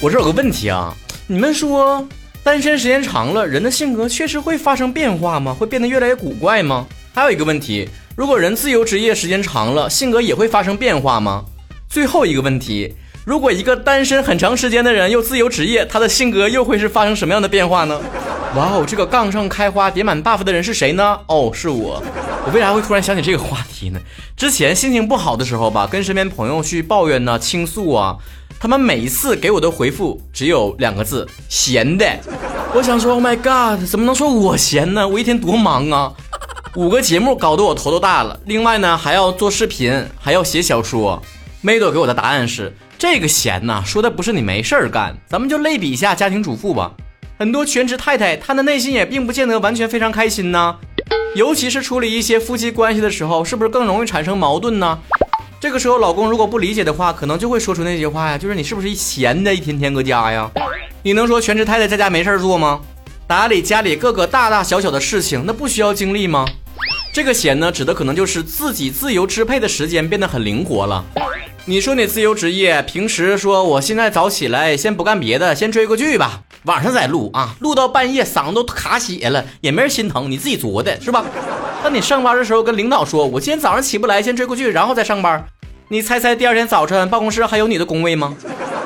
我这有个问题啊，你们说单身时间长了，人的性格确实会发生变化吗？会变得越来越古怪吗？还有一个问题，如果人自由职业时间长了，性格也会发生变化吗？最后一个问题，如果一个单身很长时间的人又自由职业，他的性格又会是发生什么样的变化呢？哇哦，这个杠上开花叠满 buff 的人是谁呢？哦，是我。我为啥会突然想起这个话题呢？之前心情不好的时候吧，跟身边朋友去抱怨呢、倾诉啊，他们每一次给我的回复只有两个字：闲的。我想说，Oh my god，怎么能说我闲呢？我一天多忙啊，五个节目搞得我头都大了。另外呢，还要做视频，还要写小说。梅朵给我的答案是：这个闲呢，说的不是你没事儿干，咱们就类比一下家庭主妇吧。很多全职太太，她的内心也并不见得完全非常开心呢。尤其是处理一些夫妻关系的时候，是不是更容易产生矛盾呢？这个时候，老公如果不理解的话，可能就会说出那句话呀，就是你是不是一闲的，一天天搁家呀？你能说全职太太在家没事做吗？打理家里各个大大小小的事情，那不需要精力吗？这个闲呢，指的可能就是自己自由支配的时间变得很灵活了。你说你自由职业，平时说我现在早起来，先不干别的，先追个剧吧。晚上再录啊，录到半夜嗓子都卡血了，也没人心疼，你自己作的是吧？当你上班的时候跟领导说，我今天早上起不来，先追过去，然后再上班。你猜猜第二天早晨办公室还有你的工位吗？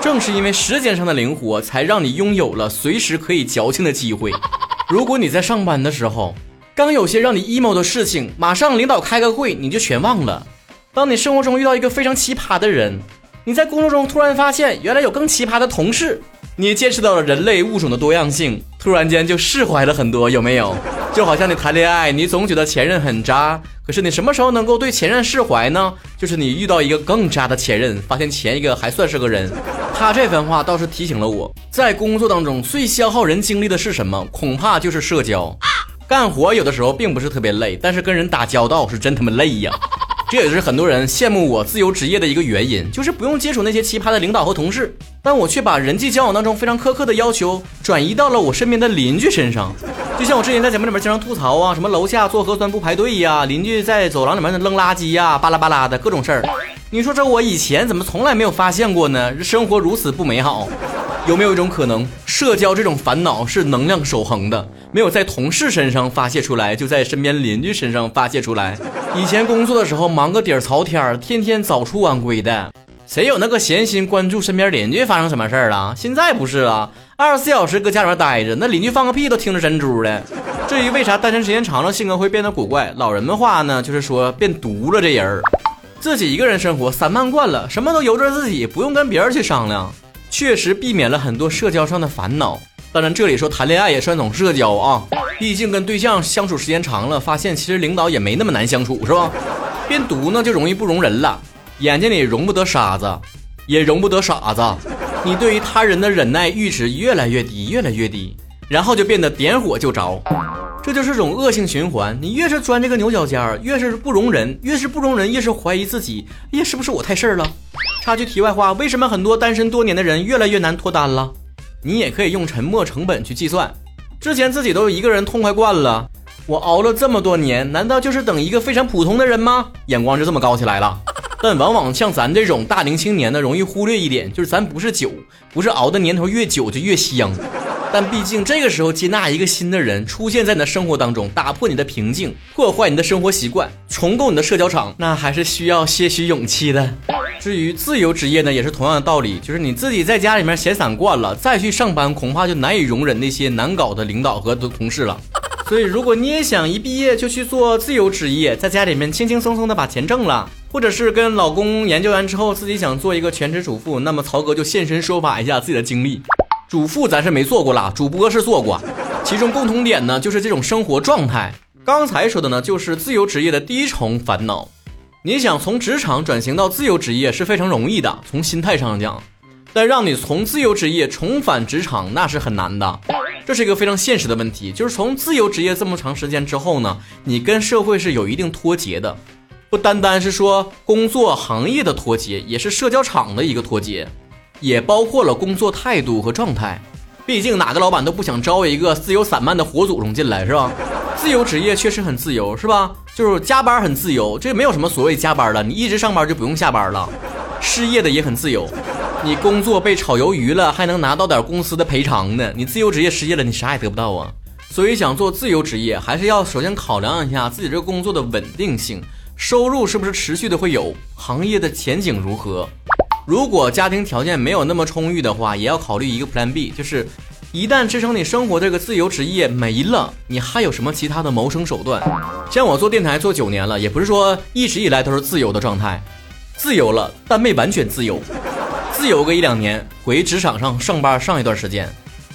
正是因为时间上的灵活，才让你拥有了随时可以矫情的机会。如果你在上班的时候，刚有些让你 emo 的事情，马上领导开个会你就全忘了。当你生活中遇到一个非常奇葩的人，你在工作中突然发现原来有更奇葩的同事。你见识到了人类物种的多样性，突然间就释怀了很多，有没有？就好像你谈恋爱，你总觉得前任很渣，可是你什么时候能够对前任释怀呢？就是你遇到一个更渣的前任，发现前一个还算是个人。他这番话倒是提醒了我，在工作当中最消耗人精力的是什么？恐怕就是社交。干活有的时候并不是特别累，但是跟人打交道是真他妈累呀。这也是很多人羡慕我自由职业的一个原因，就是不用接触那些奇葩的领导和同事，但我却把人际交往当中非常苛刻的要求转移到了我身边的邻居身上。就像我之前在节目里面经常吐槽啊，什么楼下做核酸不排队呀，邻居在走廊里面扔垃圾呀，巴拉巴拉的各种事儿。你说这我以前怎么从来没有发现过呢？生活如此不美好。有没有一种可能，社交这种烦恼是能量守恒的，没有在同事身上发泄出来，就在身边邻居身上发泄出来？以前工作的时候忙个底儿朝天，天天早出晚归的，谁有那个闲心关注身边邻居发生什么事儿了？现在不是了，二十四小时搁家里边待着，那邻居放个屁都听着珍珠的。至于为啥单身时间长了性格会变得古怪，老人们话呢，就是说变毒了这人儿，自己一个人生活散漫惯了，什么都由着自己，不用跟别人去商量。确实避免了很多社交上的烦恼。当然，这里说谈恋爱也算种社交啊，毕竟跟对象相处时间长了，发现其实领导也没那么难相处，是吧？变毒呢就容易不容人了，眼睛里容不得沙子，也容不得傻子。你对于他人的忍耐阈值越来越低，越来越低，然后就变得点火就着。这就是种恶性循环。你越是钻这个牛角尖儿，越是不容人，越是不容人，越是怀疑自己，哎呀，是不是我太事儿了？插句题外话，为什么很多单身多年的人越来越难脱单了？你也可以用沉默成本去计算。之前自己都一个人痛快惯了，我熬了这么多年，难道就是等一个非常普通的人吗？眼光就这么高起来了。但往往像咱这种大龄青年呢，容易忽略一点，就是咱不是酒，不是熬的年头越久就越香。但毕竟这个时候接纳一个新的人出现在你的生活当中，打破你的平静，破坏你的生活习惯，重构你的社交场，那还是需要些许勇气的。至于自由职业呢，也是同样的道理，就是你自己在家里面闲散惯了，再去上班，恐怕就难以容忍那些难搞的领导和同事了。所以，如果你也想一毕业就去做自由职业，在家里面轻轻松松的把钱挣了，或者是跟老公研究完之后自己想做一个全职主妇，那么曹哥就现身说法一下自己的经历。主妇咱是没做过啦，主播是做过，其中共同点呢就是这种生活状态。刚才说的呢就是自由职业的第一重烦恼。你想从职场转型到自由职业是非常容易的，从心态上讲，但让你从自由职业重返职场那是很难的。这是一个非常现实的问题，就是从自由职业这么长时间之后呢，你跟社会是有一定脱节的，不单单是说工作行业的脱节，也是社交场的一个脱节。也包括了工作态度和状态，毕竟哪个老板都不想招一个自由散漫的活祖宗进来，是吧？自由职业确实很自由，是吧？就是加班很自由，这没有什么所谓加班了，你一直上班就不用下班了。失业的也很自由，你工作被炒鱿鱼了，还能拿到点公司的赔偿呢。你自由职业失业了，你啥也得不到啊。所以想做自由职业，还是要首先考量一下自己这个工作的稳定性，收入是不是持续的会有，行业的前景如何。如果家庭条件没有那么充裕的话，也要考虑一个 Plan B，就是一旦支撑你生活这个自由职业没了，你还有什么其他的谋生手段？像我做电台做九年了，也不是说一直以来都是自由的状态，自由了，但没完全自由，自由个一两年，回职场上上班上一段时间。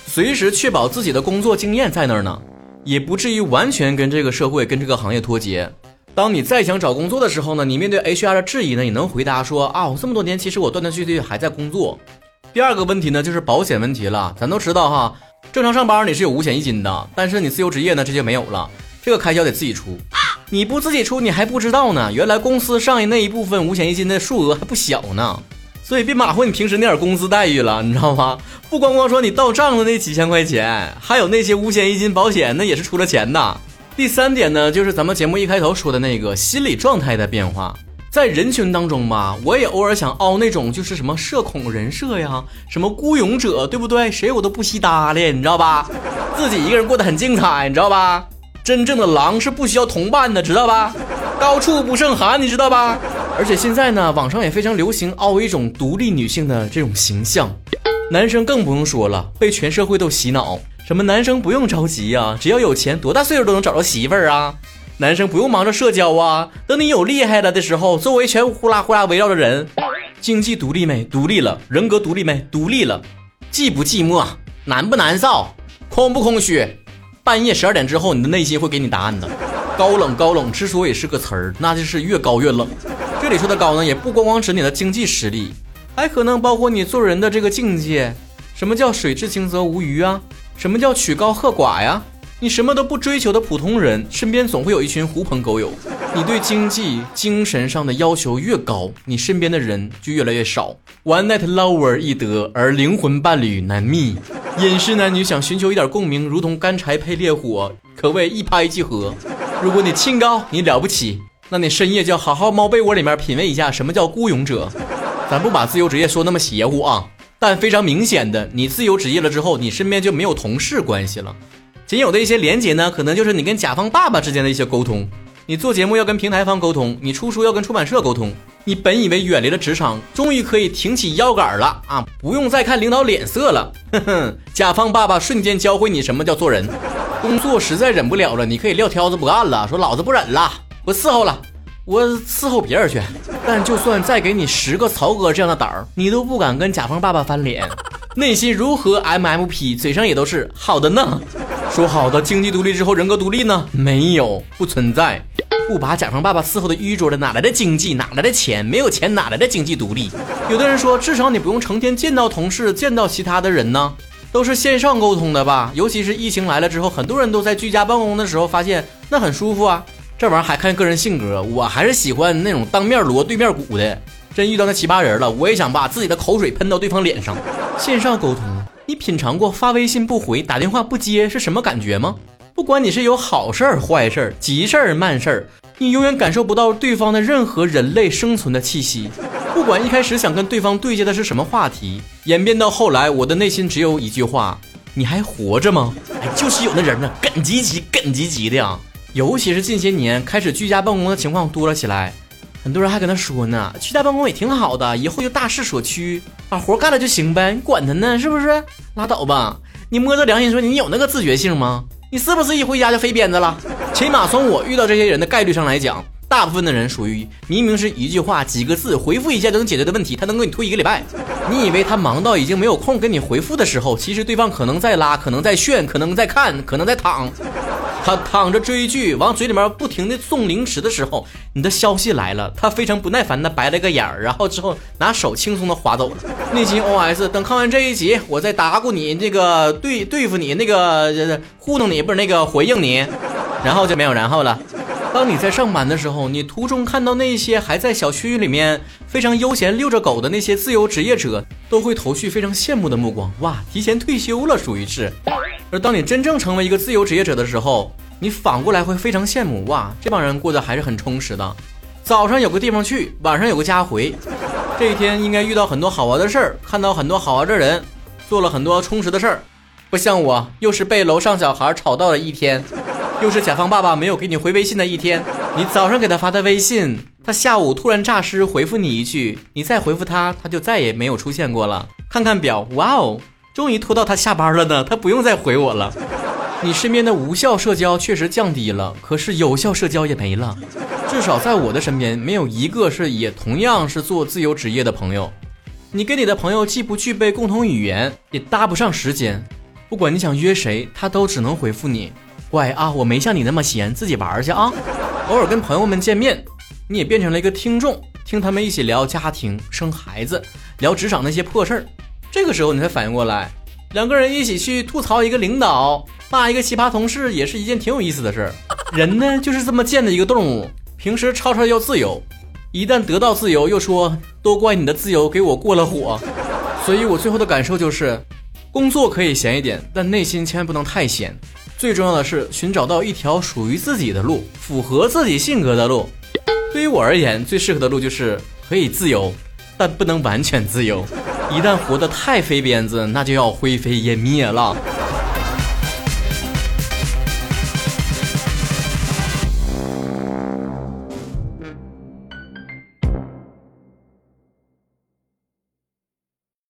随时确保自己的工作经验在那儿呢，也不至于完全跟这个社会、跟这个行业脱节。当你再想找工作的时候呢，你面对 HR 的质疑呢，也能回答说啊，我这么多年其实我断断续续还在工作。第二个问题呢，就是保险问题了。咱都知道哈，正常上班你是有五险一金的，但是你自由职业呢，这就没有了，这个开销得自己出。你不自己出，你还不知道呢。原来公司上一那一部分五险一金的数额还不小呢。所以别马虎你平时那点工资待遇了，你知道吗？不光光说你到账的那几千块钱，还有那些五险一金保险，那也是出了钱的。第三点呢，就是咱们节目一开头说的那个心理状态的变化，在人群当中吧，我也偶尔想凹那种就是什么社恐人设呀，什么孤勇者，对不对？谁我都不稀搭理，你知道吧？自己一个人过得很精彩，你知道吧？真正的狼是不需要同伴的，知道吧？高处不胜寒，你知道吧？而且现在呢，网上也非常流行凹一种独立女性的这种形象，男生更不用说了，被全社会都洗脑，什么男生不用着急呀，只要有钱，多大岁数都能找着媳妇儿啊，男生不用忙着社交啊，等你有厉害了的时候，周围全呼啦呼啦围绕着人，经济独立没？独立了，人格独立没？独立了，寂不寂寞？难不难受？空不空虚？半夜十二点之后，你的内心会给你答案的。高冷高冷之所以是个词儿，那就是越高越冷。这里说的高呢，也不光光指你的经济实力，还可能包括你做人的这个境界。什么叫水至清则无鱼啊？什么叫曲高和寡呀？你什么都不追求的普通人，身边总会有一群狐朋狗友。你对经济、精神上的要求越高，你身边的人就越来越少。One night lover 易得，而灵魂伴侣难觅。隐士男女想寻求一点共鸣，如同干柴配烈火，可谓一拍即合。如果你清高，你了不起，那你深夜就要好好猫被窝里面品味一下什么叫孤勇者。咱不把自由职业说那么邪乎啊，但非常明显的，你自由职业了之后，你身边就没有同事关系了，仅有的一些连接呢，可能就是你跟甲方爸爸之间的一些沟通。你做节目要跟平台方沟通，你出书要跟出版社沟通。你本以为远离了职场，终于可以挺起腰杆了啊，不用再看领导脸色了。哼哼，甲方爸爸瞬间教会你什么叫做人。工作实在忍不了了，你可以撂挑子不干了，说老子不忍了，我伺候了，我伺候别人去。但就算再给你十个曹哥这样的胆儿，你都不敢跟甲方爸爸翻脸，内心如何 MMP，嘴上也都是好的呢。说好的经济独立之后人格独立呢？没有，不存在。不把甲方爸爸伺候的淤着的，哪来的经济？哪来的钱？没有钱哪来的经济独立？有的人说，至少你不用成天见到同事，见到其他的人呢。都是线上沟通的吧，尤其是疫情来了之后，很多人都在居家办公的时候，发现那很舒服啊。这玩意儿还看个人性格，我还是喜欢那种当面锣对面鼓的。真遇到那奇葩人了，我也想把自己的口水喷到对方脸上。线上沟通，你品尝过发微信不回、打电话不接是什么感觉吗？不管你是有好事儿、坏事儿、急事儿、慢事儿，你永远感受不到对方的任何人类生存的气息。不管一开始想跟对方对接的是什么话题，演变到后来，我的内心只有一句话：你还活着吗？哎，就是有那人呢，梗唧唧、梗唧唧的呀。尤其是近些年开始居家办公的情况多了起来，很多人还跟他说呢，居家办公也挺好的，以后就大势所趋，把活干了就行呗，你管他呢，是不是？拉倒吧，你摸着良心说，你有那个自觉性吗？你是不是一回家就飞鞭子了？起码从我遇到这些人的概率上来讲。大部分的人属于明明是一句话几个字回复一下就能解决的问题，他能给你推一个礼拜。你以为他忙到已经没有空跟你回复的时候，其实对方可能在拉，可能在炫，可能在看，可能在躺。他躺着追剧，往嘴里面不停的送零食的时候，你的消息来了，他非常不耐烦的白了个眼儿，然后之后拿手轻松的划走了。内心 OS：等看完这一集，我再打过你，那个对对付你，那个糊弄你，不是那个回应你，然后就没有然后了。当你在上班的时候，你途中看到那些还在小区里面非常悠闲遛着狗的那些自由职业者，都会投去非常羡慕的目光。哇，提前退休了，属于是。而当你真正成为一个自由职业者的时候，你反过来会非常羡慕。哇，这帮人过得还是很充实的，早上有个地方去，晚上有个家回。这一天应该遇到很多好玩的事儿，看到很多好玩的人，做了很多充实的事儿。不像我，又是被楼上小孩吵到了一天，又是甲方爸爸没有给你回微信的一天。你早上给他发的微信，他下午突然诈尸回复你一句，你再回复他，他就再也没有出现过了。看看表，哇哦，终于拖到他下班了呢，他不用再回我了。你身边的无效社交确实降低了，可是有效社交也没了。至少在我的身边，没有一个是也同样是做自由职业的朋友。你跟你的朋友既不具备共同语言，也搭不上时间。不管你想约谁，他都只能回复你：“乖啊，我没像你那么闲，自己玩去啊。”偶尔跟朋友们见面，你也变成了一个听众，听他们一起聊家庭、生孩子，聊职场那些破事儿。这个时候你才反应过来，两个人一起去吐槽一个领导，骂一个奇葩同事，也是一件挺有意思的事儿。人呢，就是这么贱的一个动物。平时吵吵要自由，一旦得到自由，又说都怪你的自由给我过了火。所以我最后的感受就是。工作可以闲一点，但内心千万不能太闲。最重要的是寻找到一条属于自己的路，符合自己性格的路。对于我而言，最适合的路就是可以自由，但不能完全自由。一旦活得太飞鞭子，那就要灰飞烟灭了。